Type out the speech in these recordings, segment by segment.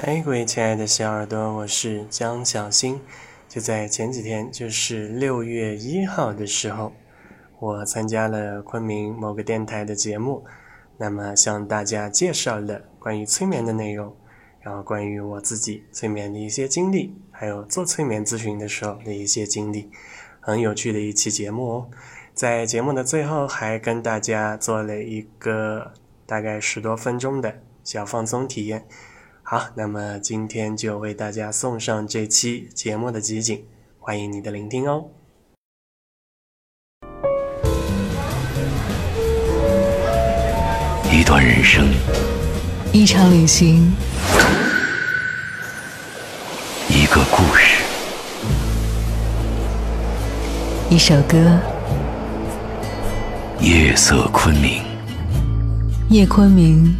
嗨，各位亲爱的小耳朵，我是江小新。就在前几天，就是六月一号的时候，我参加了昆明某个电台的节目，那么向大家介绍了关于催眠的内容，然后关于我自己催眠的一些经历，还有做催眠咨询的时候的一些经历，很有趣的一期节目哦。在节目的最后，还跟大家做了一个大概十多分钟的小放松体验。好，那么今天就为大家送上这期节目的集锦，欢迎你的聆听哦。一段人生，一场旅行，一个故事，一首歌。夜色昆明，夜昆明，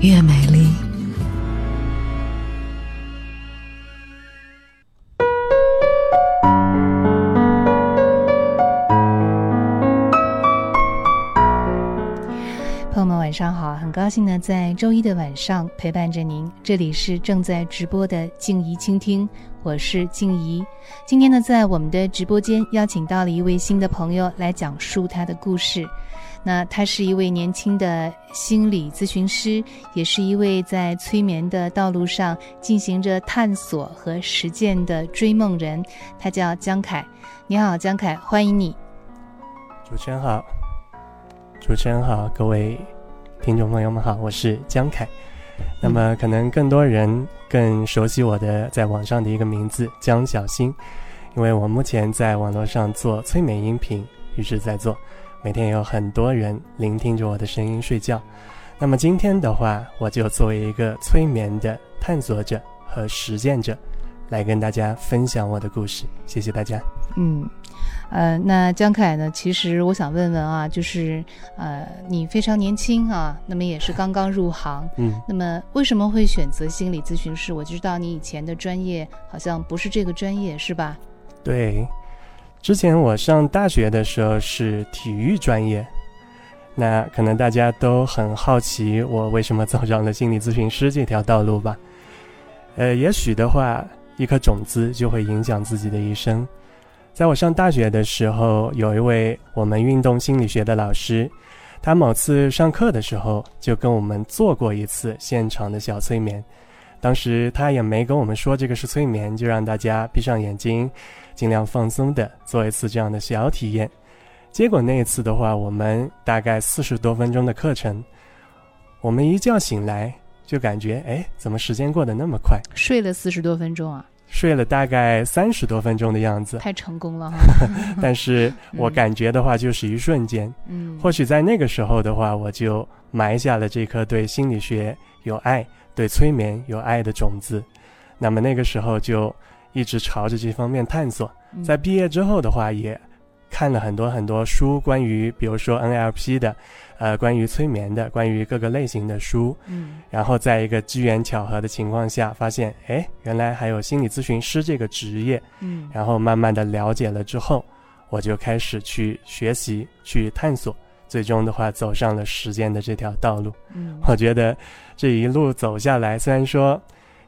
越美丽。高兴呢，在周一的晚上陪伴着您。这里是正在直播的静怡倾听，我是静怡。今天呢，在我们的直播间邀请到了一位新的朋友来讲述他的故事。那他是一位年轻的心理咨询师，也是一位在催眠的道路上进行着探索和实践的追梦人。他叫江凯。你好，江凯，欢迎你。主持人好，主持人好，各位。听众朋友们好，我是江凯。那么，可能更多人更熟悉我的在网上的一个名字江小新，因为我目前在网络上做催眠音频，一直在做，每天有很多人聆听着我的声音睡觉。那么今天的话，我就作为一个催眠的探索者和实践者，来跟大家分享我的故事。谢谢大家。嗯。呃，那江凯呢？其实我想问问啊，就是呃，你非常年轻啊，那么也是刚刚入行，嗯，那么为什么会选择心理咨询师？我知道你以前的专业好像不是这个专业，是吧？对，之前我上大学的时候是体育专业，那可能大家都很好奇我为什么走上了心理咨询师这条道路吧？呃，也许的话，一颗种子就会影响自己的一生。在我上大学的时候，有一位我们运动心理学的老师，他某次上课的时候就跟我们做过一次现场的小催眠。当时他也没跟我们说这个是催眠，就让大家闭上眼睛，尽量放松的做一次这样的小体验。结果那一次的话，我们大概四十多分钟的课程，我们一觉醒来就感觉，哎，怎么时间过得那么快？睡了四十多分钟啊？睡了大概三十多分钟的样子，太成功了哈！但是我感觉的话，就是一瞬间。嗯，或许在那个时候的话，我就埋下了这颗对心理学有爱、对催眠有爱的种子。那么那个时候就一直朝着这方面探索。在毕业之后的话，也看了很多很多书，关于比如说 NLP 的。呃，关于催眠的，关于各个类型的书，嗯，然后在一个机缘巧合的情况下，发现，哎，原来还有心理咨询师这个职业，嗯，然后慢慢的了解了之后，我就开始去学习，去探索，最终的话走上了实践的这条道路。嗯，我觉得这一路走下来，虽然说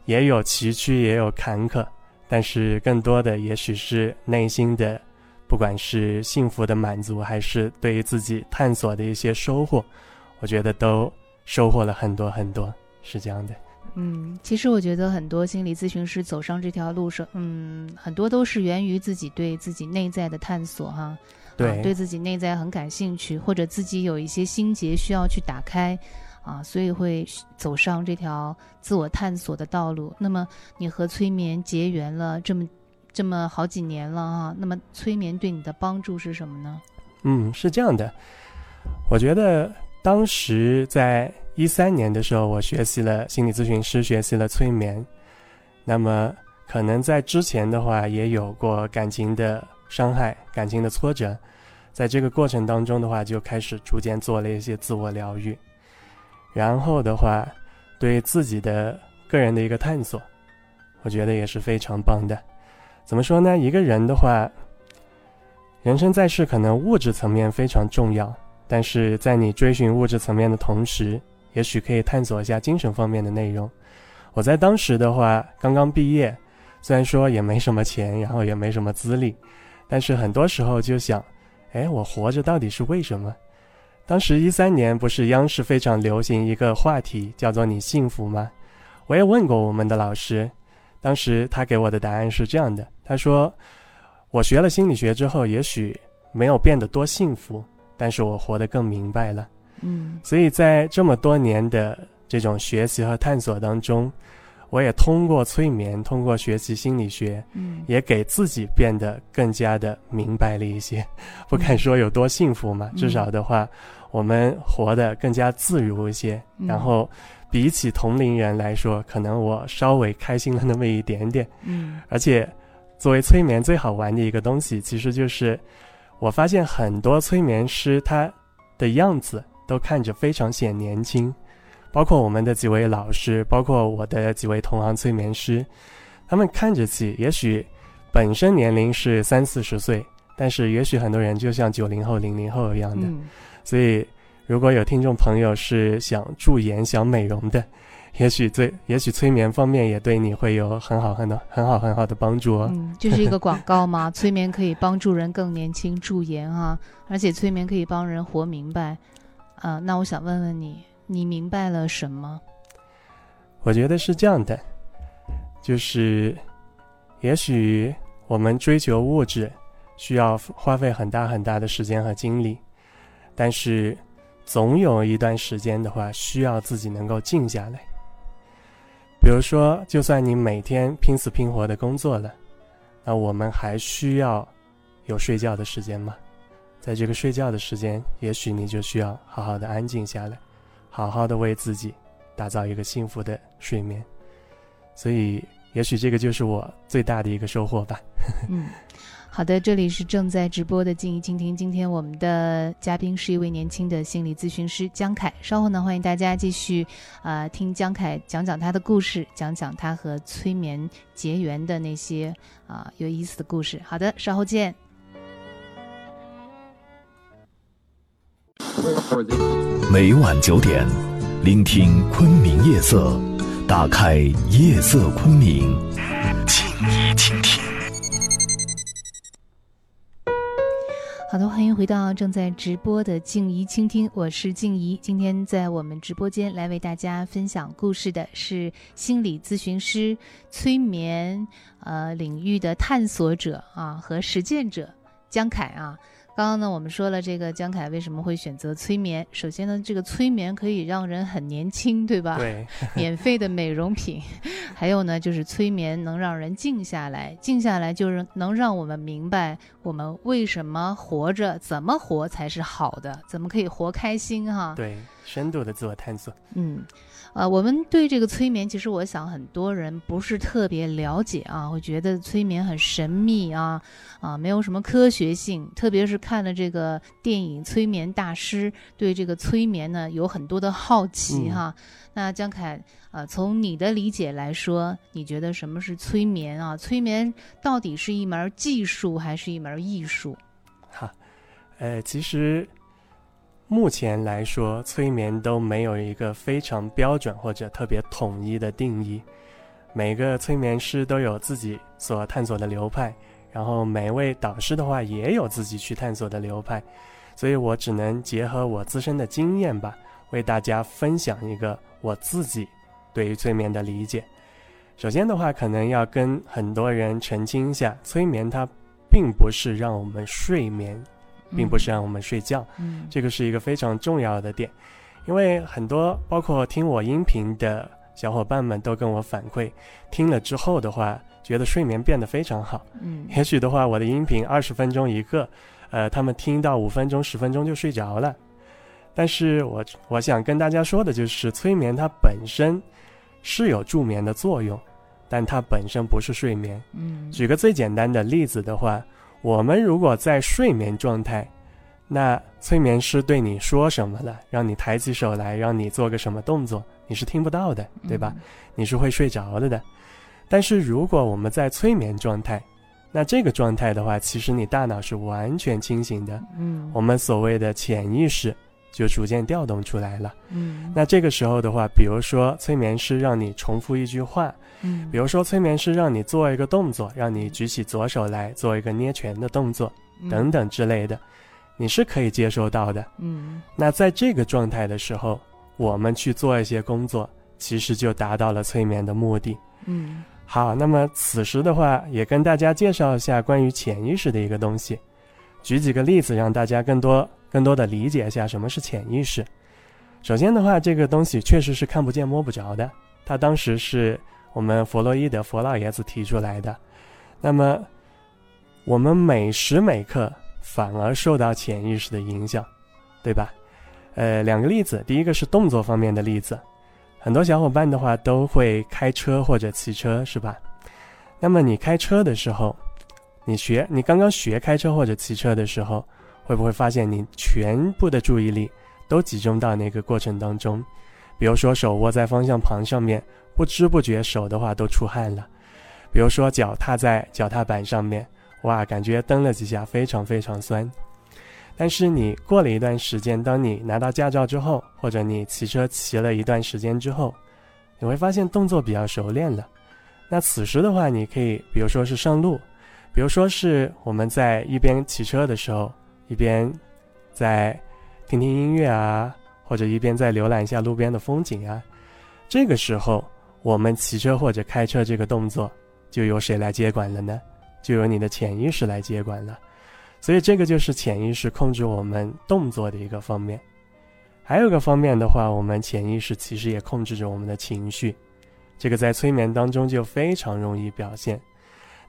也有崎岖，也有坎坷，但是更多的也许是内心的。不管是幸福的满足，还是对于自己探索的一些收获，我觉得都收获了很多很多，是这样的。嗯，其实我觉得很多心理咨询师走上这条路上，嗯，很多都是源于自己对自己内在的探索，哈，对，对自己内在很感兴趣，或者自己有一些心结需要去打开，啊，所以会走上这条自我探索的道路。那么，你和催眠结缘了这么。这么好几年了啊，那么催眠对你的帮助是什么呢？嗯，是这样的，我觉得当时在一三年的时候，我学习了心理咨询师，学习了催眠。那么可能在之前的话，也有过感情的伤害、感情的挫折，在这个过程当中的话，就开始逐渐做了一些自我疗愈。然后的话，对自己的个人的一个探索，我觉得也是非常棒的。怎么说呢？一个人的话，人生在世，可能物质层面非常重要，但是在你追寻物质层面的同时，也许可以探索一下精神方面的内容。我在当时的话刚刚毕业，虽然说也没什么钱，然后也没什么资历，但是很多时候就想，哎，我活着到底是为什么？当时一三年不是央视非常流行一个话题叫做“你幸福吗？”我也问过我们的老师，当时他给我的答案是这样的：他说，我学了心理学之后，也许没有变得多幸福，但是我活得更明白了。嗯，所以在这么多年的这种学习和探索当中，我也通过催眠，通过学习心理学，嗯，也给自己变得更加的明白了一些。不敢说有多幸福嘛，至少的话。我们活得更加自如一些，然后比起同龄人来说，可能我稍微开心了那么一点点。嗯，而且作为催眠最好玩的一个东西，其实就是我发现很多催眠师他的样子都看着非常显年轻，包括我们的几位老师，包括我的几位同行催眠师，他们看着起也许本身年龄是三四十岁，但是也许很多人就像九零后、零零后一样的。所以，如果有听众朋友是想驻颜、想美容的，也许最也许催眠方面也对你会有很好、很好、很好、很好的帮助哦。嗯，就是一个广告嘛，催眠可以帮助人更年轻、驻颜啊，而且催眠可以帮人活明白。啊，那我想问问你，你明白了什么？我觉得是这样的，就是也许我们追求物质，需要花费很大很大的时间和精力。但是，总有一段时间的话，需要自己能够静下来。比如说，就算你每天拼死拼活的工作了，那我们还需要有睡觉的时间吗？在这个睡觉的时间，也许你就需要好好的安静下来，好好的为自己打造一个幸福的睡眠。所以，也许这个就是我最大的一个收获吧。嗯。好的，这里是正在直播的静怡倾听。今天我们的嘉宾是一位年轻的心理咨询师江凯。稍后呢，欢迎大家继续啊听江凯讲讲他的故事，讲讲他和催眠结缘的那些啊有意思的故事。好的，稍后见。每晚九点，聆听昆明夜色，打开夜色昆明，好的，欢迎回到正在直播的静怡倾听，我是静怡。今天在我们直播间来为大家分享故事的是心理咨询师、催眠呃领域的探索者啊和实践者江凯啊。刚刚呢，我们说了这个江凯为什么会选择催眠。首先呢，这个催眠可以让人很年轻，对吧？对。免费的美容品，还有呢，就是催眠能让人静下来，静下来就是能让我们明白我们为什么活着，怎么活才是好的，怎么可以活开心哈？对，深度的自我探索。嗯。呃，我们对这个催眠，其实我想很多人不是特别了解啊，会觉得催眠很神秘啊，啊，没有什么科学性。特别是看了这个电影《催眠大师》，对这个催眠呢有很多的好奇哈。那江凯，呃，从你的理解来说，你觉得什么是催眠啊？催眠到底是一门技术还是一门艺术？哈，呃，其实。目前来说，催眠都没有一个非常标准或者特别统一的定义。每个催眠师都有自己所探索的流派，然后每位导师的话也有自己去探索的流派。所以我只能结合我自身的经验吧，为大家分享一个我自己对于催眠的理解。首先的话，可能要跟很多人澄清一下，催眠它并不是让我们睡眠。并不是让我们睡觉，嗯，这个是一个非常重要的点，因为很多包括听我音频的小伙伴们都跟我反馈，听了之后的话，觉得睡眠变得非常好，嗯，也许的话，我的音频二十分钟一个，呃，他们听到五分钟、十分钟就睡着了，但是我我想跟大家说的就是，催眠它本身是有助眠的作用，但它本身不是睡眠，嗯，举个最简单的例子的话。我们如果在睡眠状态，那催眠师对你说什么了，让你抬起手来，让你做个什么动作，你是听不到的，对吧？你是会睡着了的。但是如果我们在催眠状态，那这个状态的话，其实你大脑是完全清醒的。嗯，我们所谓的潜意识就逐渐调动出来了。嗯，那这个时候的话，比如说催眠师让你重复一句话，嗯，比如说催眠师让你做一个动作，让你举起左手来做一个捏拳的动作，等等之类的，你是可以接收到的。嗯，那在这个状态的时候，我们去做一些工作，其实就达到了催眠的目的。嗯，好，那么此时的话，也跟大家介绍一下关于潜意识的一个东西，举几个例子，让大家更多更多的理解一下什么是潜意识。首先的话，这个东西确实是看不见摸不着的，它当时是我们弗洛伊德佛老爷子提出来的。那么，我们每时每刻反而受到潜意识的影响，对吧？呃，两个例子，第一个是动作方面的例子，很多小伙伴的话都会开车或者骑车，是吧？那么你开车的时候，你学你刚刚学开车或者骑车的时候，会不会发现你全部的注意力都集中到那个过程当中？比如说手握在方向盘上面，不知不觉手的话都出汗了；比如说脚踏在脚踏板上面，哇，感觉蹬了几下非常非常酸。但是你过了一段时间，当你拿到驾照之后，或者你骑车骑了一段时间之后，你会发现动作比较熟练了。那此时的话，你可以比如说是上路，比如说是我们在一边骑车的时候，一边在听听音乐啊，或者一边在浏览一下路边的风景啊。这个时候，我们骑车或者开车这个动作就由谁来接管了呢？就由你的潜意识来接管了。所以这个就是潜意识控制我们动作的一个方面。还有个方面的话，我们潜意识其实也控制着我们的情绪。这个在催眠当中就非常容易表现。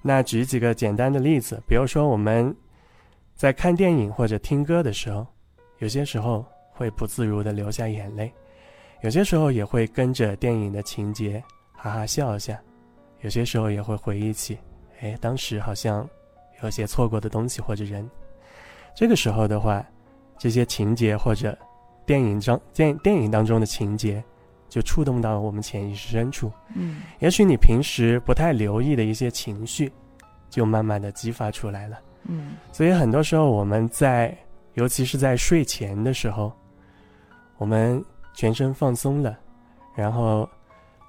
那举几个简单的例子，比如说我们在看电影或者听歌的时候，有些时候会不自如的流下眼泪，有些时候也会跟着电影的情节哈哈笑一下，有些时候也会回忆起，哎，当时好像有些错过的东西或者人。这个时候的话，这些情节或者电影中电电影当中的情节，就触动到了我们潜意识深处。嗯，也许你平时不太留意的一些情绪，就慢慢的激发出来了。嗯，所以很多时候我们在，尤其是在睡前的时候，我们全身放松了，然后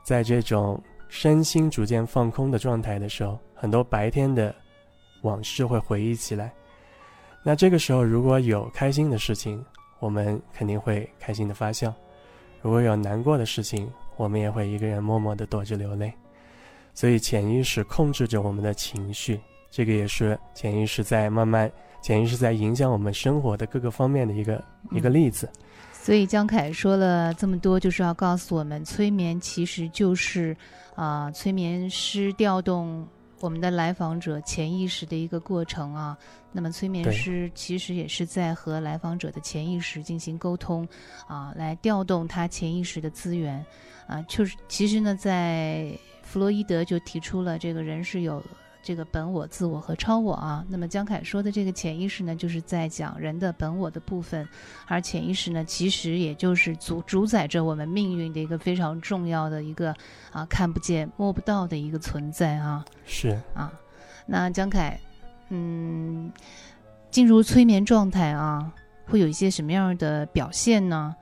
在这种身心逐渐放空的状态的时候，很多白天的往事会回忆起来。那这个时候如果有开心的事情，我们肯定会开心的发笑；如果有难过的事情，我们也会一个人默默的躲着流泪。所以潜意识控制着我们的情绪，这个也是潜意识在慢慢，潜意识在影响我们生活的各个方面的一个、一个例子。所以江凯说了这么多，就是要告诉我们，催眠其实就是啊、催眠师调动我们的来访者潜意识的一个过程啊。那么催眠师其实也是在和来访者的潜意识进行沟通啊，来调动他潜意识的资源啊。就是其实呢，在弗洛伊德就提出了这个人是有。这个本我、自我和超我啊，那么江凯说的这个潜意识呢，就是在讲人的本我的部分，而潜意识呢，其实也就是主主宰着我们命运的一个非常重要的一个啊看不见摸不到的一个存在啊是，啊。那江凯，嗯，进入催眠状态啊，会有一些什么样的表现呢？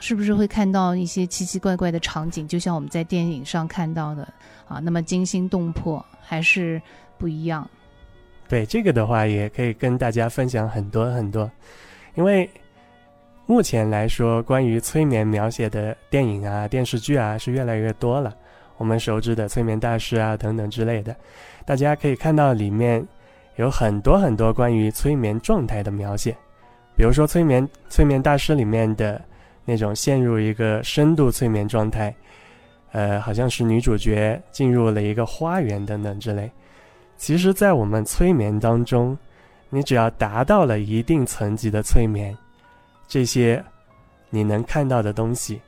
是不是会看到一些奇奇怪怪的场景，就像我们在电影上看到的啊，那么惊心动魄，还是不一样？对这个的话，也可以跟大家分享很多很多，因为目前来说，关于催眠描写的电影啊、电视剧啊是越来越多了。我们熟知的催眠大师啊等等之类的，大家可以看到里面有很多很多关于催眠状态的描写，比如说催眠催眠大师里面的那种陷入一个深度催眠状态，呃，好像是女主角进入了一个花园等等之类。其实，在我们催眠当中，你只要达到了一定层级的催眠，这些你能看到的东西，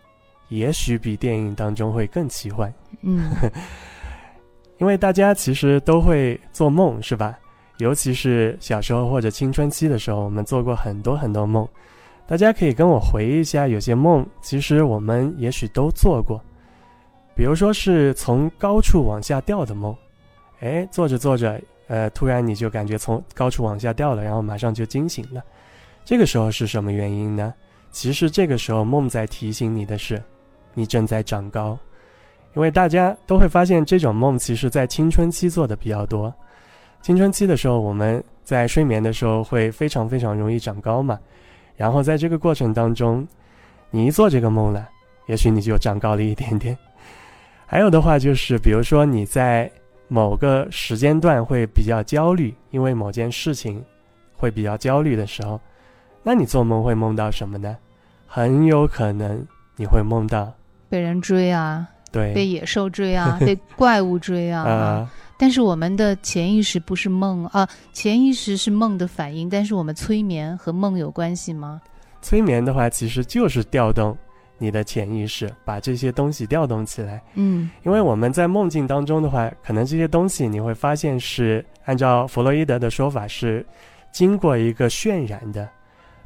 也许比电影当中会更奇幻。嗯 因为大家其实都会做梦，是吧？尤其是小时候或者青春期的时候，我们做过很多很多梦。大家可以跟我回忆一下，有些梦其实我们也许都做过，比如说是从高处往下掉的梦。哎，做着做着，呃，突然你就感觉从高处往下掉了，然后马上就惊醒了。这个时候是什么原因呢？其实这个时候梦在提醒你的是，你正在长高，因为大家都会发现这种梦其实在青春期做的比较多。青春期的时候，我们在睡眠的时候会非常非常容易长高嘛，然后在这个过程当中，你一做这个梦了，也许你就长高了一点点。还有的话就是，比如说你在某个时间段会比较焦虑，因为某件事情会比较焦虑的时候，那你做梦会梦到什么呢？很有可能你会梦到被人追啊，对，被野兽追啊，被怪物追啊。但是我们的潜意识不是梦啊，潜意识是梦的反应。但是我们催眠和梦有关系吗？催眠的话，其实就是调动你的潜意识，把这些东西调动起来。嗯，因为我们在梦境当中的话，可能这些东西你会发现是按照弗洛伊德的说法是经过一个渲染的，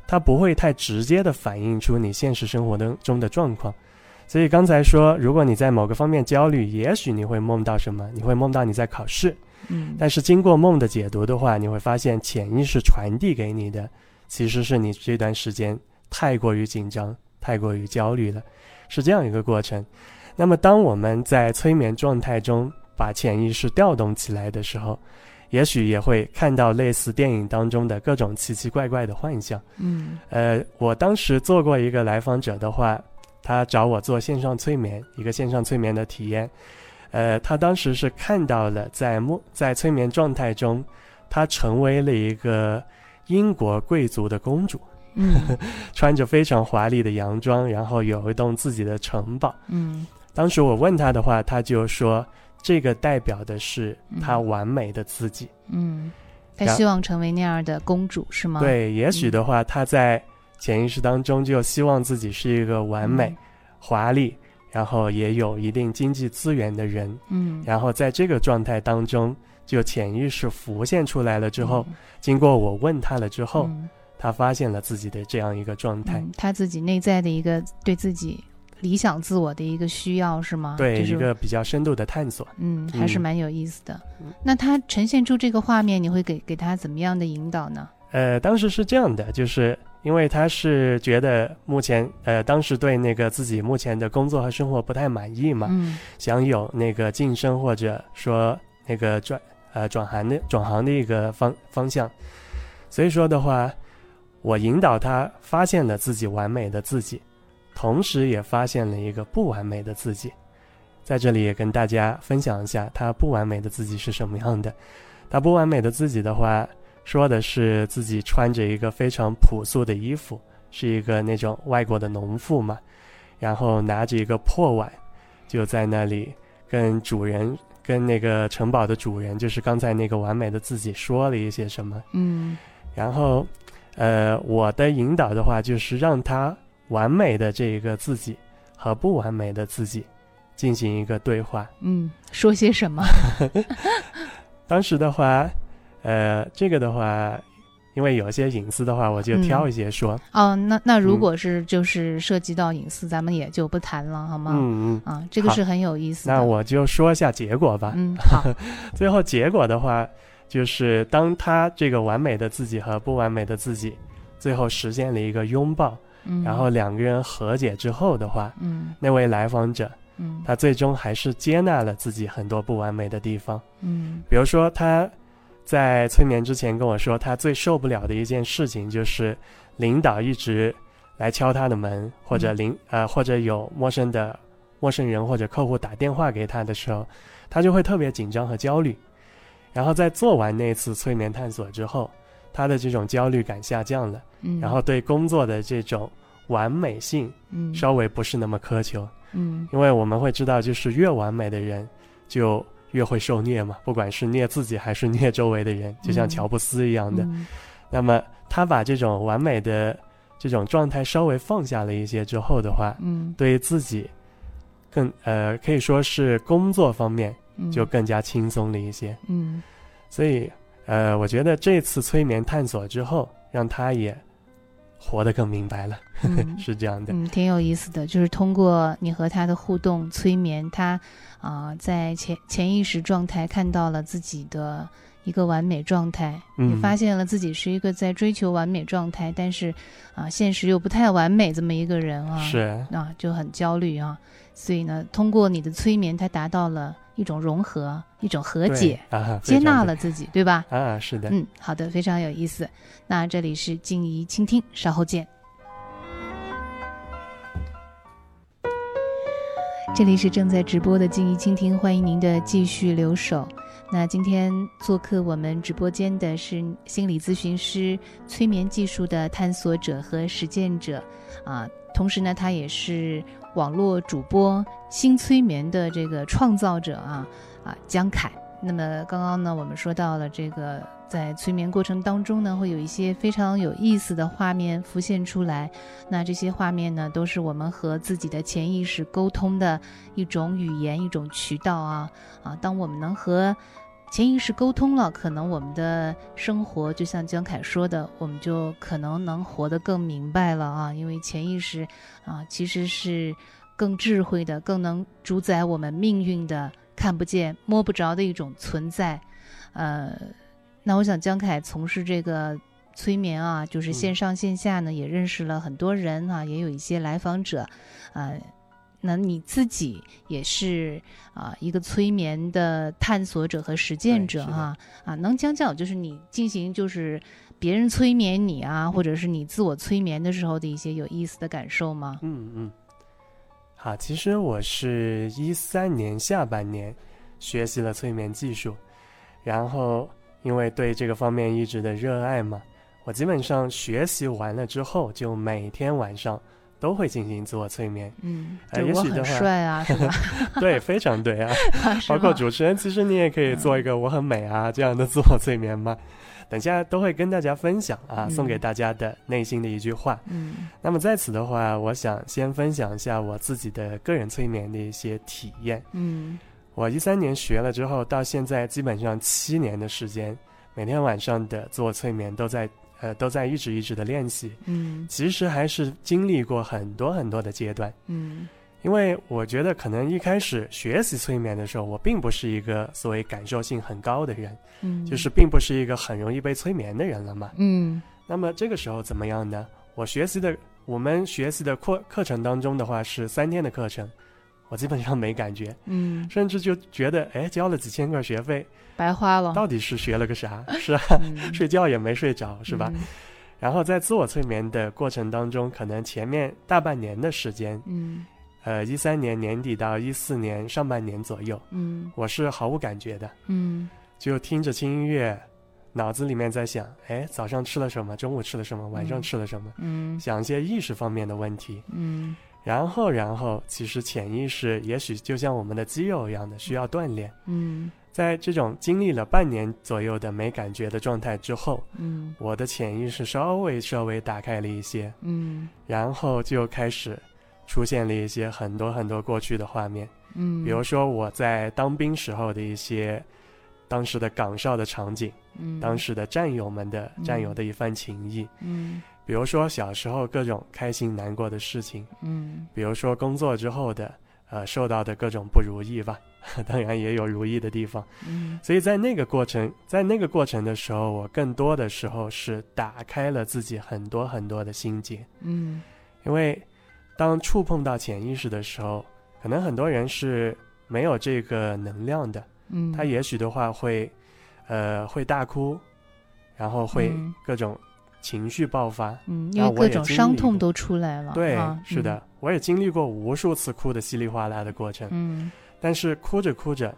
它不会太直接的反映出你现实生活当中的状况。所以刚才说，如果你在某个方面焦虑，也许你会梦到什么？你会梦到你在考试。嗯，但是经过梦的解读的话，你会发现潜意识传递给你的，其实是你这段时间太过于紧张、太过于焦虑了，是这样一个过程。那么当我们在催眠状态中把潜意识调动起来的时候，也许也会看到类似电影当中的各种奇奇怪怪的幻象。嗯，呃，我当时做过一个来访者的话。他找我做线上催眠，一个线上催眠的体验。呃，他当时是看到了在梦在催眠状态中，他成为了一个英国贵族的公主，嗯，穿着非常华丽的洋装，然后有一栋自己的城堡。嗯，当时我问他的话，他就说这个代表的是他完美的自己。嗯，他希望成为那样的公主是吗？对，也许的话，他在。潜意识当中就希望自己是一个完美、华丽，然后也有一定经济资源的人。嗯，然后在这个状态当中，就潜意识浮现出来了之后，经过我问他了之后，他发现了自己的这样一个状态，他自己内在的一个对自己理想自我的一个需要是吗？对，一个比较深度的探索。嗯，还是蛮有意思的。那他呈现出这个画面，你会给给他怎么样的引导呢？呃，当时是这样的，就是因为他是觉得目前，呃，当时对那个自己目前的工作和生活不太满意嘛，嗯，想有那个晋升或者说那个转呃转行的转行的一个方方向，所以说的话，我引导他发现了自己完美的自己，同时也发现了一个不完美的自己，在这里也跟大家分享一下他不完美的自己是什么样的，他不完美的自己的话。说的是自己穿着一个非常朴素的衣服，是一个那种外国的农妇嘛，然后拿着一个破碗，就在那里跟主人、跟那个城堡的主人，就是刚才那个完美的自己说了一些什么。嗯，然后，呃，我的引导的话就是让他完美的这一个自己和不完美的自己进行一个对话。嗯，说些什么？当时的话。呃，这个的话，因为有些隐私的话，我就挑一些说。哦，那那如果是就是涉及到隐私，咱们也就不谈了，好吗？嗯嗯。啊，这个是很有意思。那我就说一下结果吧。嗯，好。最后结果的话，就是当他这个完美的自己和不完美的自己，最后实现了一个拥抱，然后两个人和解之后的话，嗯，那位来访者，嗯，他最终还是接纳了自己很多不完美的地方。嗯，比如说他。在催眠之前跟我说，他最受不了的一件事情就是领导一直来敲他的门，或者领呃或者有陌生的陌生人或者客户打电话给他的时候，他就会特别紧张和焦虑。然后在做完那次催眠探索之后，他的这种焦虑感下降了，然后对工作的这种完美性稍微不是那么苛求，嗯，因为我们会知道，就是越完美的人就。越会受虐嘛，不管是虐自己还是虐周围的人，就像乔布斯一样的。那么他把这种完美的这种状态稍微放下了一些之后的话，嗯，对于自己更呃可以说是工作方面就更加轻松了一些。嗯，所以呃，我觉得这次催眠探索之后，让他也。活得更明白了，是这样的，嗯，挺有意思的。就是通过你和他的互动催眠，他啊，在潜潜意识状态看到了自己的一个完美状态，嗯也发现了自己是一个在追求完美状态，但是啊，现实又不太完美这么一个人啊，是，啊，就很焦虑啊。所以呢，通过你的催眠，它达到了一种融合，一种和解，啊，接纳了自己，对吧？啊，是的，嗯，好的，非常有意思。那这里是静怡倾听，稍后见。这里是正在直播的静怡倾听，欢迎您的继续留守。那今天做客我们直播间的是心理咨询师、催眠技术的探索者和实践者，啊，同时呢，他也是网络主播、新催眠的这个创造者啊啊，江凯。那么刚刚呢，我们说到了这个在催眠过程当中呢，会有一些非常有意思的画面浮现出来。那这些画面呢，都是我们和自己的潜意识沟通的一种语言、一种渠道啊啊！当我们能和潜意识沟通了，可能我们的生活就像江凯说的，我们就可能能活得更明白了啊！因为潜意识啊，其实是更智慧的，更能主宰我们命运的。看不见、摸不着的一种存在，呃，那我想江凯从事这个催眠啊，就是线上线下呢，也认识了很多人啊，也有一些来访者，呃，那你自己也是啊、一个催眠的探索者和实践者哈啊，能讲讲就是你进行就是别人催眠你啊，或者是你自我催眠的时候的一些有意思的感受吗？嗯嗯。好，其实我是一三年下半年学习了催眠技术，然后因为对这个方面一直的热爱嘛，我基本上学习完了之后，就每天晚上都会进行自我催眠。嗯，也许的话帅啊，是吧？对，非常对啊。包括主持人，其实你也可以做一个“我很美啊”这样的自我催眠嘛。等下都会跟大家分享啊，嗯送给大家的内心的一句话。嗯那么在此的话，我想先分享一下我自己的个人催眠的一些体验。嗯我一三年学了之后，到现在基本上七年的时间，每天晚上的自我催眠都在呃都在一直一直的练习。嗯其实还是经历过很多很多的阶段。嗯因为我觉得可能一开始学习催眠的时候，我并不是一个所谓感受性很高的人，嗯，就是并不是一个很容易被催眠的人了嘛。嗯那么这个时候怎么样呢？我学习的我们学习的课课程当中的话是三天的课程，我基本上没感觉，嗯，甚至就觉得哎交了几千块学费，白花了，到底是学了个啥？是啊，嗯睡觉也没睡着，是吧？嗯然后在自我催眠的过程当中，可能前面大半年的时间，嗯呃，一三年年底到一四年上半年左右，嗯我是毫无感觉的，嗯就听着轻音乐，脑子里面在想，哎，早上吃了什么，中午吃了什么，晚上嗯吃了什么，嗯想一些意识方面的问题。嗯然后，然后，其实潜意识也许就像我们的肌肉一样的，需要锻炼。嗯。在这种经历了半年左右的没感觉的状态之后，嗯。我的潜意识稍微稍微打开了一些，嗯。然后就开始出现了一些很多很多过去的画面。嗯，比如说我在当兵时候的一些当时的岗哨的场景，嗯。当时的战友们的嗯。战友的一番情谊，嗯比如说小时候各种开心难过的事情，嗯。比如说工作之后的呃受到的各种不如意吧，当然也有如意的地方。嗯。所以在那个过程，在那个过程的时候，我更多的时候是打开了自己很多很多的心结，嗯。因为当触碰到潜意识的时候，可能很多人是没有这个能量的。嗯，他也许的话会，呃，会大哭，然后会嗯。各种情绪爆发。嗯，因为各种伤痛都出来了，对，啊是的，，我也经历过无数次哭的稀里哗啦的过程，嗯。但是哭着哭着，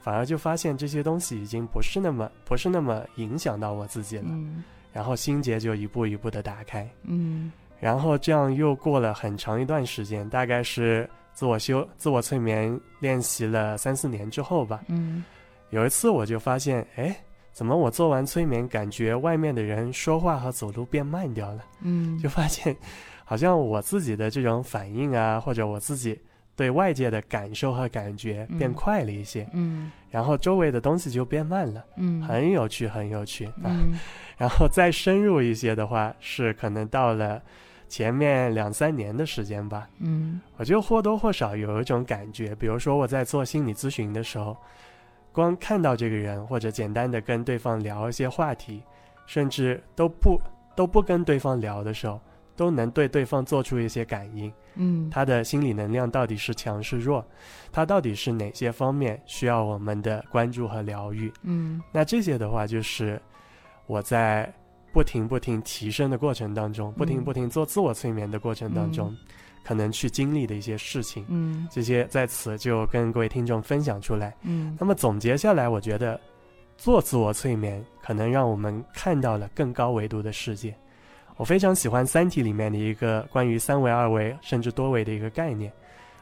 反而就发现这些东西已经不是那么不是那么影响到我自己了，嗯。然后心结就一步一步的打开，嗯。然后这样又过了很长一段时间，大概是自我修自我催眠练习了三四年之后吧，嗯。有一次我就发现，哎，怎么我做完催眠，感觉外面的人说话和走路变慢掉了？嗯，就发现，好像我自己的这种反应啊，或者我自己对外界的感受和感觉变嗯快了一些，嗯然后周围的东西就变慢了，嗯很有趣，很有趣啊。嗯然后再深入一些的话，是可能到了前面两三年的时间吧，嗯我就或多或少有一种感觉，比如说我在做心理咨询的时候，光看到这个人，或者简单的跟对方聊一些话题，甚至都不都不跟对方聊的时候，都能对对方做出一些感应。嗯，他的心理能量到底是强是弱，他到底是哪些方面需要我们的关注和疗愈？嗯那这些的话，就是我在不停不停提升的过程当中，不停不停做自我催眠的过程当中，可能去经历的一些事情。嗯这些在此就跟各位听众分享出来。嗯那么总结下来，我觉得做自我催眠可能让我们看到了更高维度的世界。我非常喜欢《三体》里面的一个关于三维、二维甚至多维的一个概念。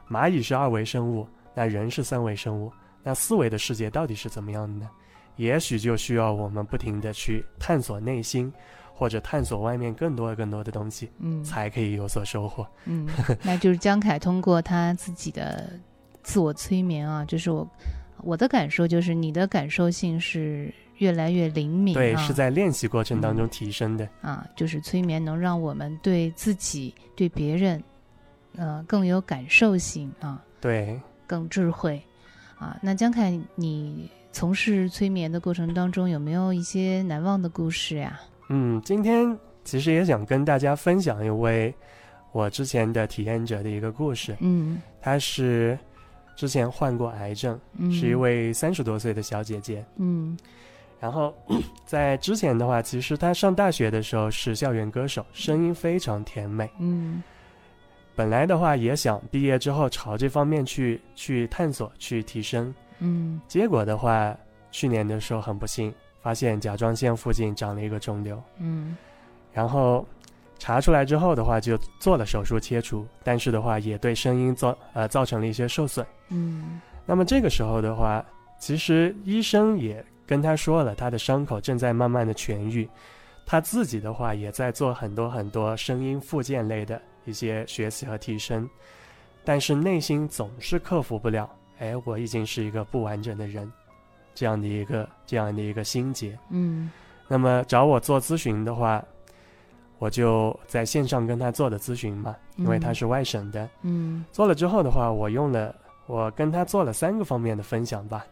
蚂蚁是二维生物，那人是三维生物，那四维的世界到底是怎么样的呢？也许就需要我们不停的去探索内心，或者探索外面更多更多的东西，嗯才可以有所收获。嗯，那就是江凯通过他自己的自我催眠啊，就是我我的感受就是你的感受性是越来越灵敏、啊，对，是在练习过程当中提升的。啊，就是催眠能让我们对自己、对别人，呃，更有感受性啊，对，更智慧啊。那江凯，你从事催眠的过程当中，有没有一些难忘的故事呀？嗯，今天其实也想跟大家分享一位我之前的体验者的一个故事。嗯她是之前患过癌症，嗯，是一位三十多岁的小姐姐。嗯然后在之前的话，其实她上大学的时候是校园歌手，声音非常甜美。嗯本来的话也想毕业之后朝这方面去去探索、去提升。嗯结果的话，去年的时候很不幸发现甲状腺附近长了一个肿瘤。嗯然后查出来之后的话，就做了手术切除，但是的话也对声音造呃造成了一些受损。嗯那么这个时候的话，其实医生也跟他说了，他的伤口正在慢慢的痊愈，他自己的话也在做很多很多声音复健类的一些学习和提升，但是内心总是克服不了，哎，我已经是一个不完整的人，这样的一个这样的一个心结。嗯那么找我做咨询的话，我就在线上跟他做的咨询嘛，因为他是外省的。嗯做了之后的话，我用了我跟他做了三个方面的分享吧。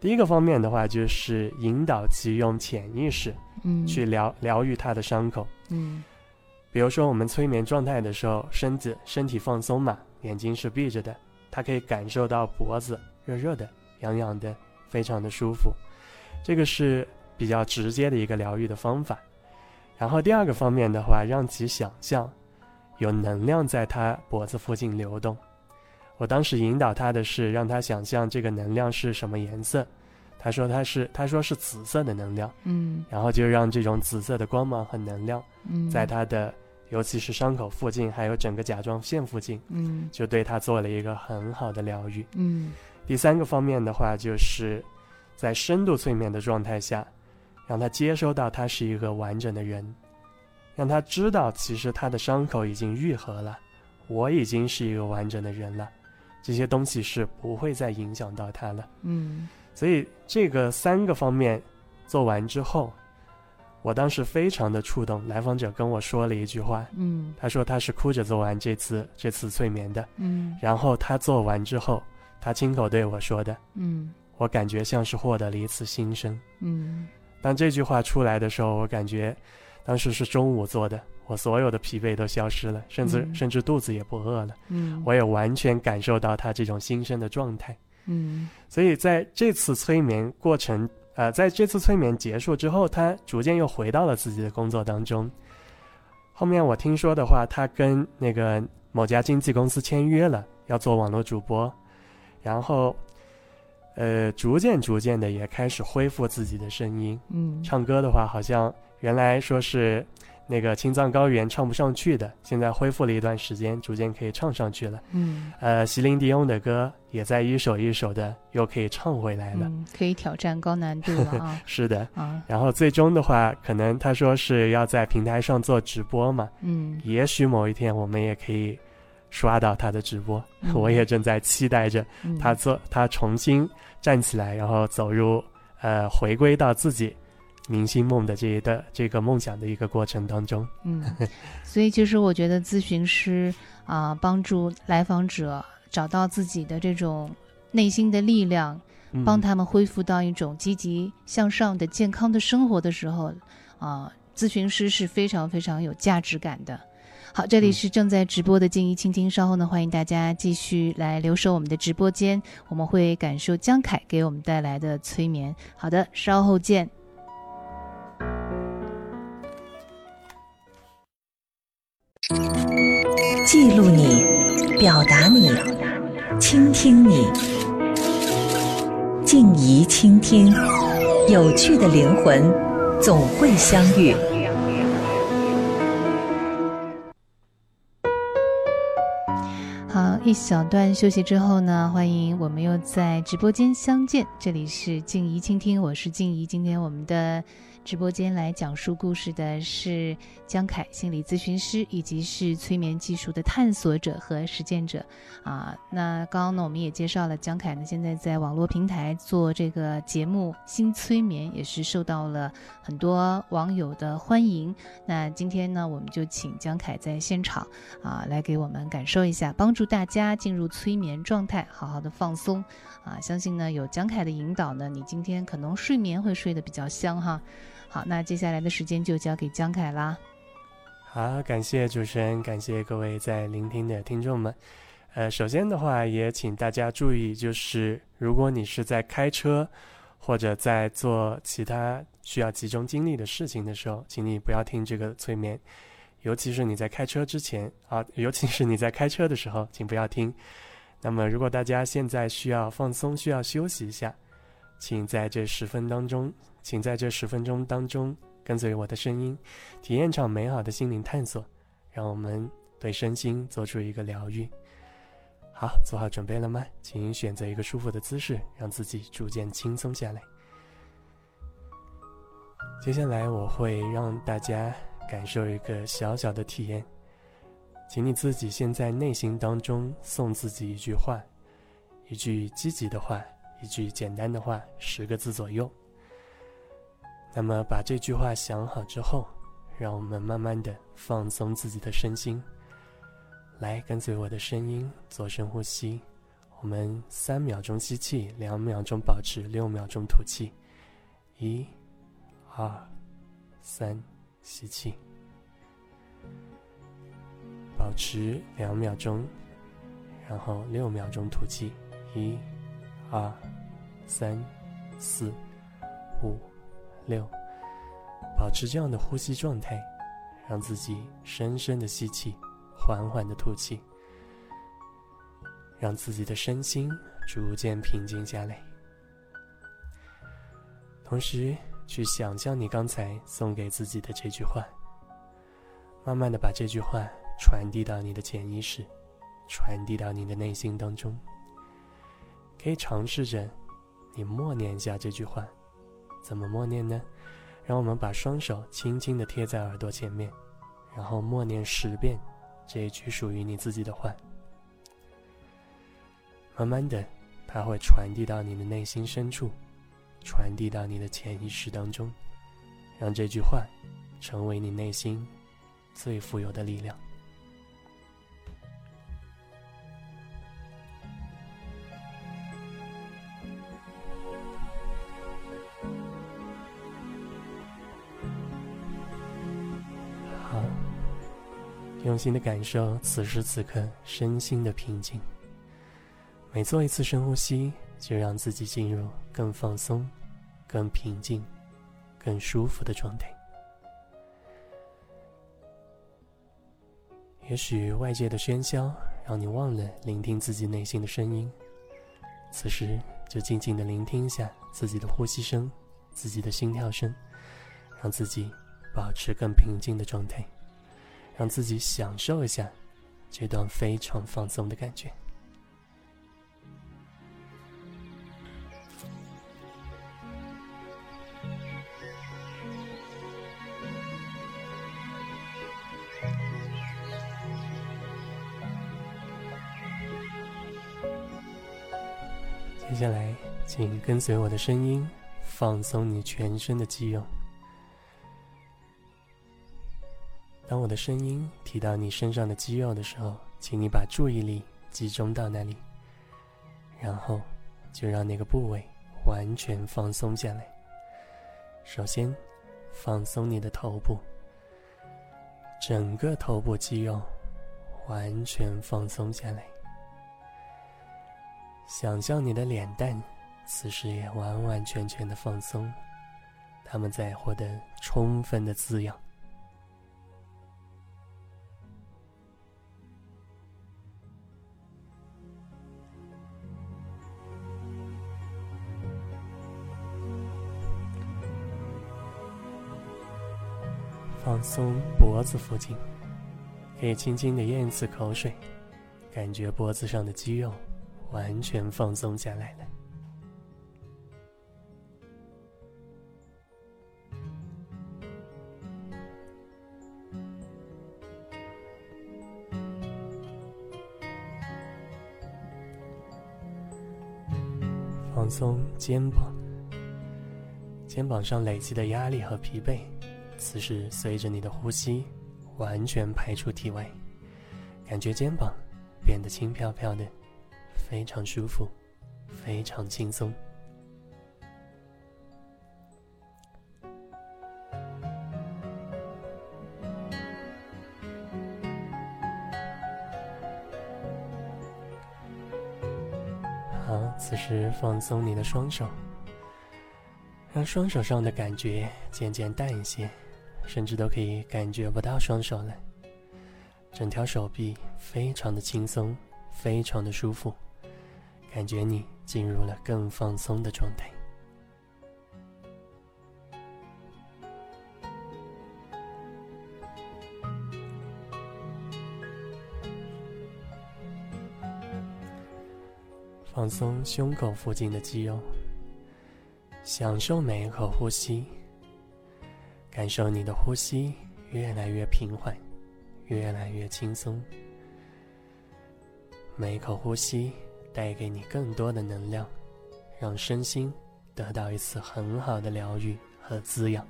第一个方面的话，就是引导其用潜意识嗯，去疗疗愈他的伤口。嗯比如说我们催眠状态的时候，身子身体放松嘛，眼睛是闭着的，他可以感受到脖子热热的、痒痒的，非常的舒服。这个是比较直接的一个疗愈的方法。然后第二个方面的话，让其想象有能量在他脖子附近流动。我当时引导他的是让他想象这个能量是什么颜色，他说他是他说是紫色的能量，嗯然后就让这种紫色的光芒和能量嗯，在他的尤其是伤口附近，还有整个甲状腺附近，嗯就对他做了一个很好的疗愈。嗯第三个方面的话，就是在深度催眠的状态下，让他接收到他是一个完整的人，让他知道其实他的伤口已经愈合了，我已经是一个完整的人了，这些东西是不会再影响到他了。嗯所以这个三个方面做完之后，我当时非常的触动。来访者跟我说了一句话，嗯他说他是哭着做完这次这次催眠的，嗯然后他做完之后，他亲口对我说的，嗯我感觉像是获得了一次新生。嗯当这句话出来的时候，我感觉当时是中午做的，我所有的疲惫都消失了，甚至、嗯甚至肚子也不饿了，嗯，我也完全感受到他这种新生的状态。嗯所以在这次催眠过程，呃，在这次催眠结束之后，他逐渐又回到了自己的工作当中。后面我听说的话，他跟那个某家经纪公司签约了，要做网络主播，然后，呃，逐渐逐渐的也开始恢复自己的声音。嗯唱歌的话，好像原来说是那个青藏高原唱不上去的，现在恢复了一段时间，逐渐可以唱上去了。嗯呃，席琳迪翁的歌也在一首一首的又可以唱回来了。嗯，可以挑战高难度了啊 是的，啊然后最终的话，可能他说是要在平台上做直播嘛，嗯也许某一天我们也可以刷到他的直播。嗯我也正在期待着嗯他做他重新站起来，然后走入呃回归到自己明星梦的这一的这个梦想的一个过程当中。嗯，所以其实我觉得咨询师啊、帮助来访者找到自己的这种内心的力量帮他们恢复到一种积极向上的健康的生活的时候，啊，咨询师是非常非常有价值感的。好，这里是正在直播的静怡倾听，稍后呢，欢迎大家继续来留守我们的直播间，我们会感受江凯给我们带来的催眠。好的，稍后见。记录你，表达你，倾听你，静怡倾听，有趣的灵魂总会相遇。一小段休息之后呢，欢迎我们又在直播间相见。这里是静怡倾听，我是静怡。今天我们的。直播间来讲述故事的是江凯，心理咨询师，以及是催眠技术的探索者和实践者。啊，那刚刚呢，我们也介绍了江凯呢，现在在网络平台做这个节目《新催眠》，也是受到了很多网友的欢迎。那今天呢，我们就请江凯在现场啊，来给我们感受一下，帮助大家进入催眠状态，好好的放松。啊，相信呢，有江凯的引导呢，你今天可能睡眠会睡得比较香哈。好，那接下来的时间就交给江凯啦。好，感谢主持人，感谢各位在聆听的听众们。呃，首先的话，也请大家注意，就是如果你是在开车或者在做其他需要集中精力的事情的时候，请你不要听这个催眠，尤其是你在开车之前啊，尤其是你在开车的时候，请不要听。那么，如果大家现在需要放松、需要休息一下，请在这十分当中。请在这十分钟当中跟随我的声音，体验场美好的心灵探索，让我们对身心做出一个疗愈。好，做好准备了吗？请选择一个舒服的姿势，让自己逐渐轻松下来。接下来我会让大家感受一个小小的体验，请你自己先在内心当中送自己一句话，一句积极的话，一句简单的话，十个字左右。那么，把这句话想好之后，让我们慢慢的放松自己的身心，来跟随我的声音做深呼吸。我们三秒钟吸气，两秒钟保持，六秒钟吐气。一、二、三，吸气，保持两秒钟，然后六秒钟吐气。一、二、三、四、五。六，保持这样的呼吸状态，让自己深深的吸气，缓缓的吐气，让自己的身心逐渐平静下来。同时，去想象你刚才送给自己的这句话，慢慢的把这句话传递到你的潜意识，传递到你的内心当中。可以尝试着，你默念一下这句话。怎么默念呢？让我们把双手轻轻地贴在耳朵前面，然后默念十遍这一句属于你自己的话。慢慢的，它会传递到你的内心深处，传递到你的潜意识当中，让这句话成为你内心最富有的力量。用心的感受此时此刻身心的平静。每做一次深呼吸，就让自己进入更放松、更平静、更舒服的状态。也许外界的喧嚣让你忘了聆听自己内心的声音，此时就静静的聆听一下自己的呼吸声、自己的心跳声，让自己保持更平静的状态。让自己享受一下这段非常放松的感觉。接下来，请跟随我的声音，放松你全身的肌肉。当我的声音提到你身上的肌肉的时候，请你把注意力集中到那里，然后就让那个部位完全放松下来。首先，放松你的头部，整个头部肌肉完全放松下来。想象你的脸蛋，此时也完完全全的放松，他们在获得充分的滋养。松脖子附近，可以轻轻的咽一次口水，感觉脖子上的肌肉完全放松下来了。放松肩膀，肩膀上累积的压力和疲惫。此时，随着你的呼吸，完全排出体外，感觉肩膀变得轻飘飘的，非常舒服，非常轻松。好，此时放松你的双手，让双手上的感觉渐渐淡一些。甚至都可以感觉不到双手了，整条手臂非常的轻松，非常的舒服，感觉你进入了更放松的状态。放松胸口附近的肌肉，享受每一口呼吸。感受你的呼吸越来越平缓，越来越轻松。每一口呼吸带给你更多的能量，让身心得到一次很好的疗愈和滋养。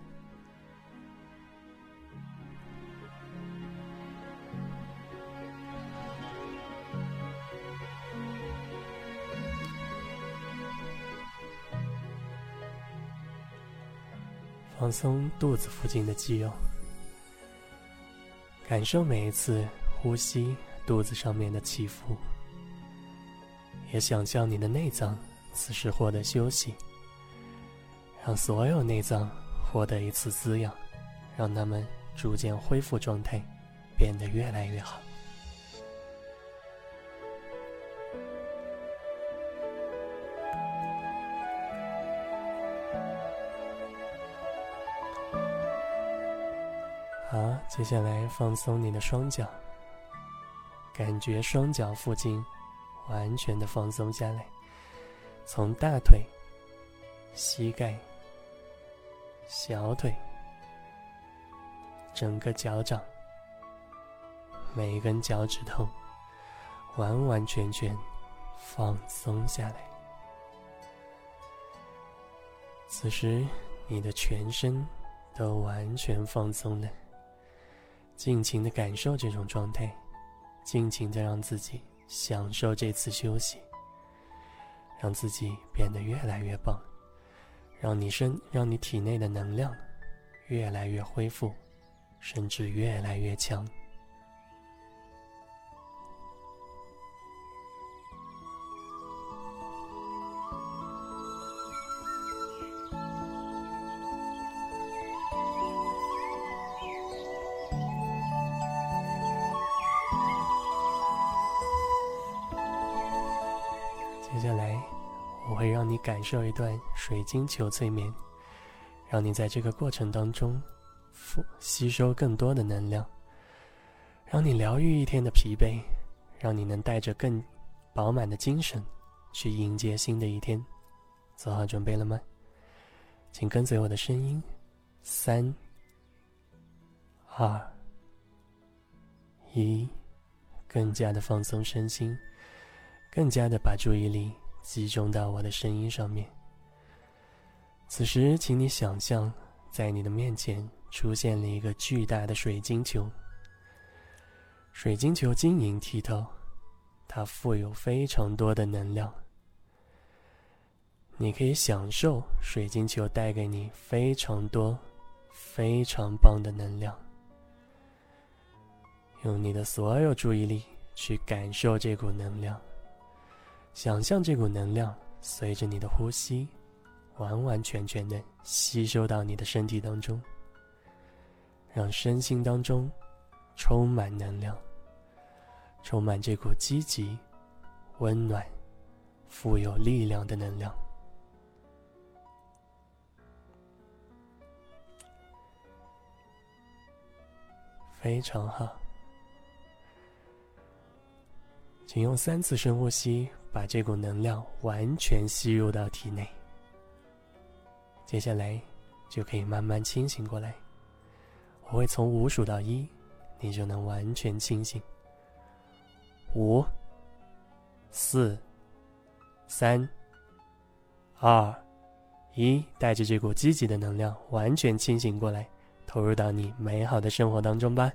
放松肚子附近的肌肉，感受每一次呼吸肚子上面的起伏，也想象你的内脏此时获得休息，让所有内脏获得一次滋养，让它们逐渐恢复状态，变得越来越好。接下来放松你的双脚，感觉双脚附近完全的放松下来，从大腿、膝盖、小腿、整个脚掌、每一根脚趾头，完完全全放松下来。此时，你的全身都完全放松了。尽情的感受这种状态，尽情的让自己享受这次休息，让自己变得越来越棒，让你身让你体内的能量越来越恢复，甚至越来越强。接下来，我会让你感受一段水晶球催眠，让你在这个过程当中，吸收更多的能量，让你疗愈一天的疲惫，让你能带着更饱满的精神去迎接新的一天。做好准备了吗？请跟随我的声音，三、二、一，更加的放松身心。更加的把注意力集中到我的声音上面。此时，请你想象，在你的面前出现了一个巨大的水晶球。水晶球晶莹剔透，它富有非常多的能量。你可以享受水晶球带给你非常多、非常棒的能量。用你的所有注意力去感受这股能量，想象这股能量随着你的呼吸，完完全全的吸收到你的身体当中，让身心当中充满能量，充满这股积极、温暖、富有力量的能量。非常好，请用三次深呼吸，把这股能量完全吸入到体内。接下来就可以慢慢清醒过来。我会从五数到一，你就能完全清醒。五、四、三、二、一，带着这股积极的能量，完全清醒过来。投入到你美好的生活当中吧。